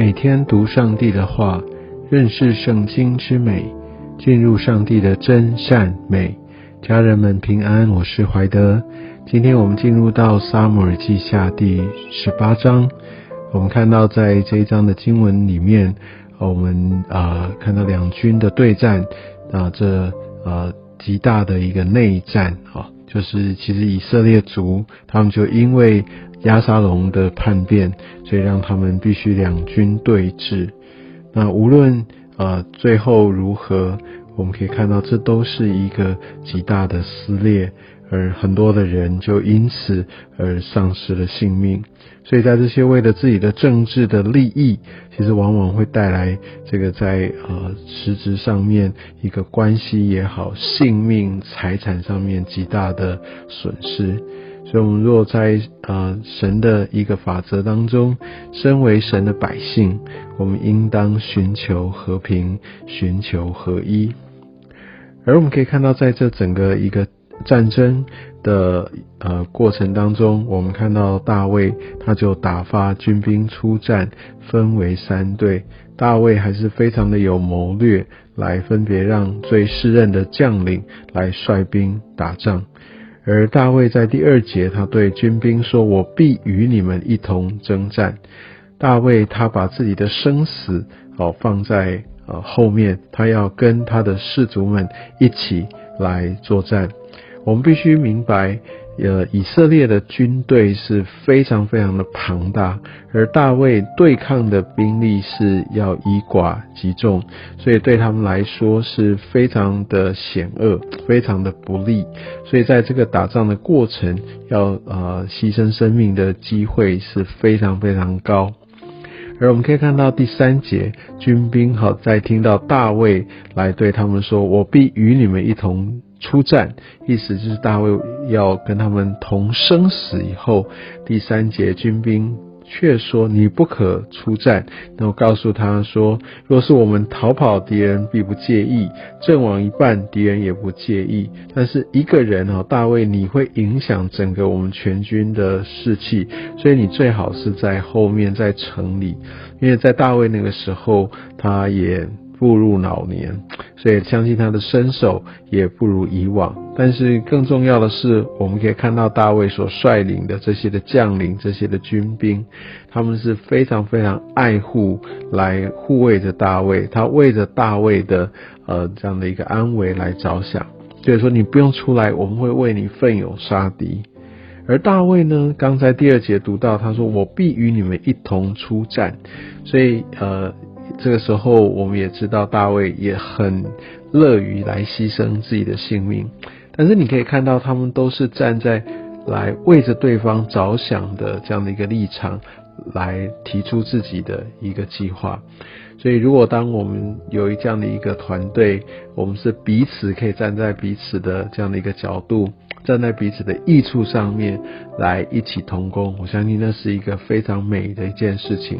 每天读上帝的话，认识圣经之美，进入上帝的真善美。家人们平安，我是怀德。今天我们进入到撒母耳记下第十八章。我们看到在这一章的经文里面，我们啊看到两军的对战啊，这呃极大的一个内战啊，就是其实以色列族他们就因为。亚沙龙的叛变，所以让他们必须两军对峙。那无论呃最后如何，我们可以看到这都是一个极大的撕裂，而很多的人就因此而丧失了性命。所以在这些为了自己的政治的利益，其实往往会带来这个在呃实质上面一个关系也好，性命财产上面极大的损失。所以，我们若在啊神的一个法则当中，身为神的百姓，我们应当寻求和平，寻求合一。而我们可以看到，在这整个一个战争的呃过程当中，我们看到大卫他就打发军兵出战，分为三队。大卫还是非常的有谋略，来分别让最适任的将领来率兵打仗。而大卫在第二节，他对军兵说：“我必与你们一同征战。”大卫他把自己的生死哦放在呃后面，他要跟他的士卒们一起来作战。我们必须明白。呃，以色列的军队是非常非常的庞大，而大卫对抗的兵力是要以寡击众，所以对他们来说是非常的险恶，非常的不利。所以在这个打仗的过程，要呃牺牲生命的机会是非常非常高。而我们可以看到第三节，军兵好在听到大卫来对他们说：“我必与你们一同。”出战，意思就是大卫要跟他们同生死。以后第三节军兵却说：“你不可出战。”然后告诉他说：“若是我们逃跑，敌人必不介意；阵亡一半，敌人也不介意。但是一个人哦，大卫，你会影响整个我们全军的士气，所以你最好是在后面，在城里，因为在大卫那个时候，他也。”步入老年，所以相信他的身手也不如以往。但是更重要的是，我们可以看到大卫所率领的这些的将领、这些的军兵，他们是非常非常爱护、来护卫着大卫。他为着大卫的呃这样的一个安危来着想。所以说，你不用出来，我们会为你奋勇杀敌。而大卫呢，刚才第二节读到，他说：“我必与你们一同出战。”所以呃。这个时候，我们也知道大卫也很乐于来牺牲自己的性命，但是你可以看到，他们都是站在来为着对方着想的这样的一个立场，来提出自己的一个计划。所以，如果当我们有一这样的一个团队，我们是彼此可以站在彼此的这样的一个角度，站在彼此的益处上面来一起同工，我相信那是一个非常美的一件事情。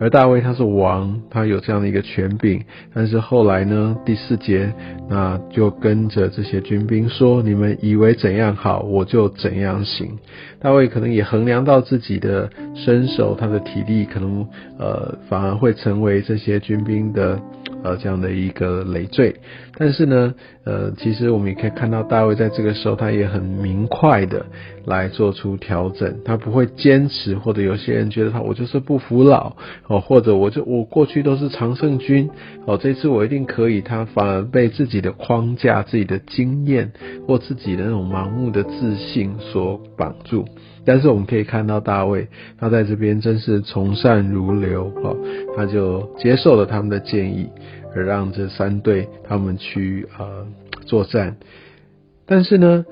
而大卫他是王，他有这样的一个权柄，但是后来呢，第四节那就跟着这些军兵说：“你们以为怎样好，我就怎样行。”大卫可能也衡量到自己的身手，他的体力可能呃反而会成为这些军兵的。呃，这样的一个累赘，但是呢，呃，其实我们也可以看到大卫在这个时候，他也很明快的来做出调整，他不会坚持，或者有些人觉得他我就是不服老哦，或者我就我过去都是常胜军哦，这次我一定可以，他反而被自己的框架、自己的经验或自己的那种盲目的自信所绑住。但是我们可以看到大卫，他在这边真是从善如流哦，他就接受了他们的建议，而让这三队他们去呃作战。但是呢，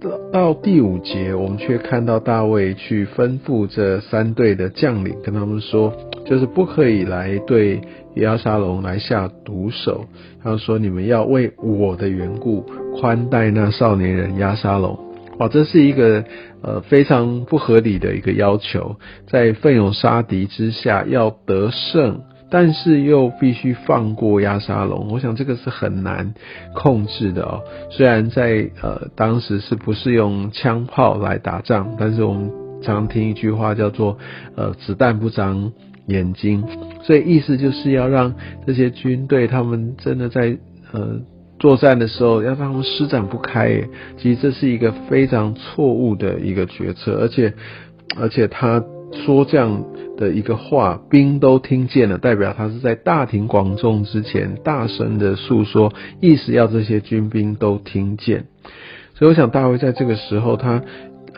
到到第五节，我们却看到大卫去吩咐这三队的将领，跟他们说，就是不可以来对亚沙龙来下毒手。他说：“你们要为我的缘故宽待那少年人亚沙龙。”哇，这是一个呃非常不合理的一个要求，在奋勇杀敌之下要得胜，但是又必须放过亚沙龙，我想这个是很难控制的哦。虽然在呃当时是不是用枪炮来打仗，但是我们常听一句话叫做呃子弹不长眼睛。所以意思就是要让这些军队，他们真的在呃作战的时候，要让他们施展不开。其实这是一个非常错误的一个决策，而且而且他说这样的一个话，兵都听见了，代表他是在大庭广众之前大声的诉说，意思要这些军兵都听见。所以我想大卫在这个时候，他。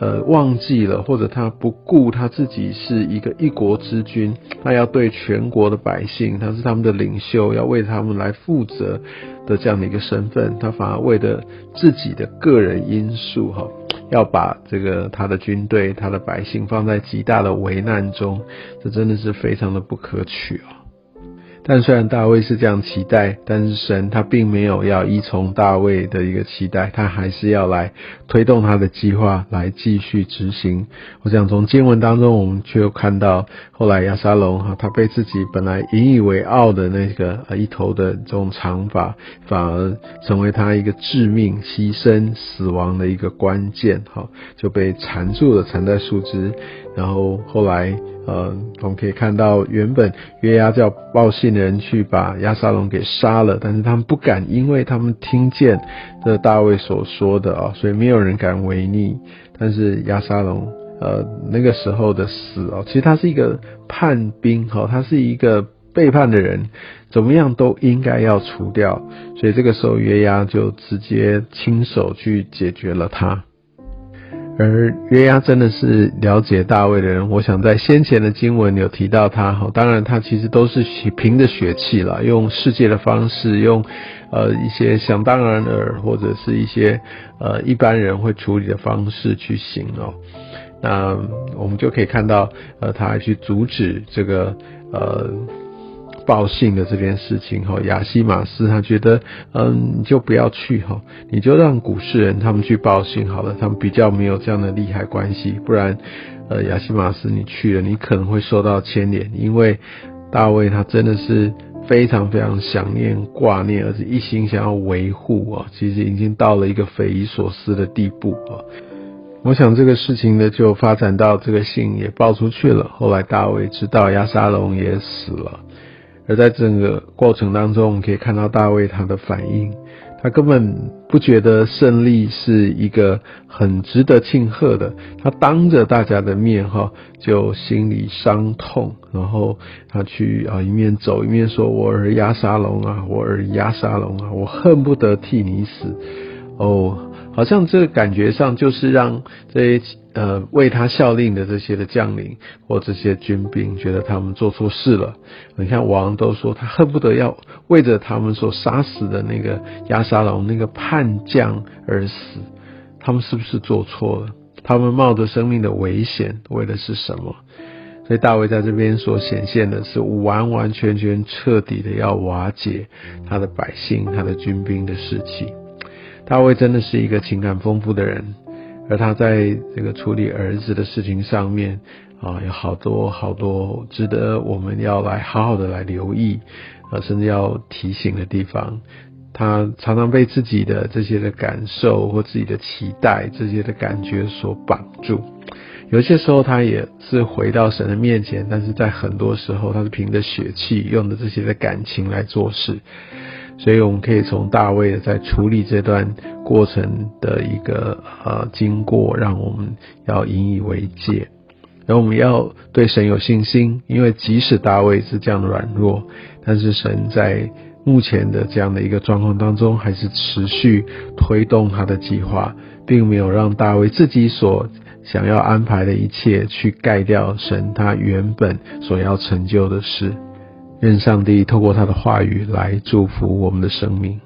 呃，忘记了，或者他不顾他自己是一个一国之君，他要对全国的百姓，他是他们的领袖，要为他们来负责的这样的一个身份，他反而为了自己的个人因素，哈，要把这个他的军队、他的百姓放在极大的危难中，这真的是非常的不可取啊。但虽然大卫是这样期待，但是神他并没有要依从大卫的一个期待，他还是要来推动他的计划来继续执行。我想从经文当中，我们却看到后来亚沙龙哈，他被自己本来引以为傲的那个一头的这种长发，反而成为他一个致命牺牲死亡的一个关键哈，就被缠住了，缠在树枝，然后后来。呃，我们可以看到，原本约押叫报信的人去把亚沙龙给杀了，但是他们不敢，因为他们听见这大卫所说的啊，所以没有人敢违逆。但是亚沙龙，呃，那个时候的死哦，其实他是一个叛兵哈，他是一个背叛的人，怎么样都应该要除掉。所以这个时候约押就直接亲手去解决了他。而约押真的是了解大卫的人，我想在先前的经文有提到他哈，当然他其实都是凭着血气了，用世界的方式，用呃一些想当然尔或者是一些呃一般人会处理的方式去行哦。那我们就可以看到，呃，他还去阻止这个呃。报信的这件事情哈，亚西马斯他觉得，嗯，你就不要去哈，你就让古世人他们去报信好了，他们比较没有这样的利害关系，不然，呃，亚西马斯你去了，你可能会受到牵连，因为大卫他真的是非常非常想念挂念，而且一心想要维护啊，其实已经到了一个匪夷所思的地步啊。我想这个事情呢，就发展到这个信也报出去了，后来大卫知道亚沙龙也死了。而在整个过程当中，我们可以看到大卫他的反应，他根本不觉得胜利是一个很值得庆贺的。他当着大家的面，哈，就心里伤痛，然后他去啊一面走一面说：“我儿亚沙龙啊，我儿亚沙龙啊，我恨不得替你死。”哦。好像这个感觉上就是让这些呃为他效力的这些的将领或这些军兵觉得他们做错事了。你看王都说他恨不得要为着他们所杀死的那个亚沙龙那个叛将而死，他们是不是做错了？他们冒着生命的危险为的是什么？所以大卫在这边所显现的是完完全全彻底的要瓦解他的百姓、他的军兵的士气。大卫真的是一个情感丰富的人，而他在这个处理儿子的事情上面啊，有好多好多值得我们要来好好的来留意，啊，甚至要提醒的地方。他常常被自己的这些的感受或自己的期待、这些的感觉所绑住。有些时候他也是回到神的面前，但是在很多时候他是凭着血气，用的这些的感情来做事。所以我们可以从大卫在处理这段过程的一个呃经过，让我们要引以为戒。然后我们要对神有信心，因为即使大卫是这样的软弱，但是神在目前的这样的一个状况当中，还是持续推动他的计划，并没有让大卫自己所想要安排的一切去盖掉神他原本所要成就的事。愿上帝透过他的话语来祝福我们的生命。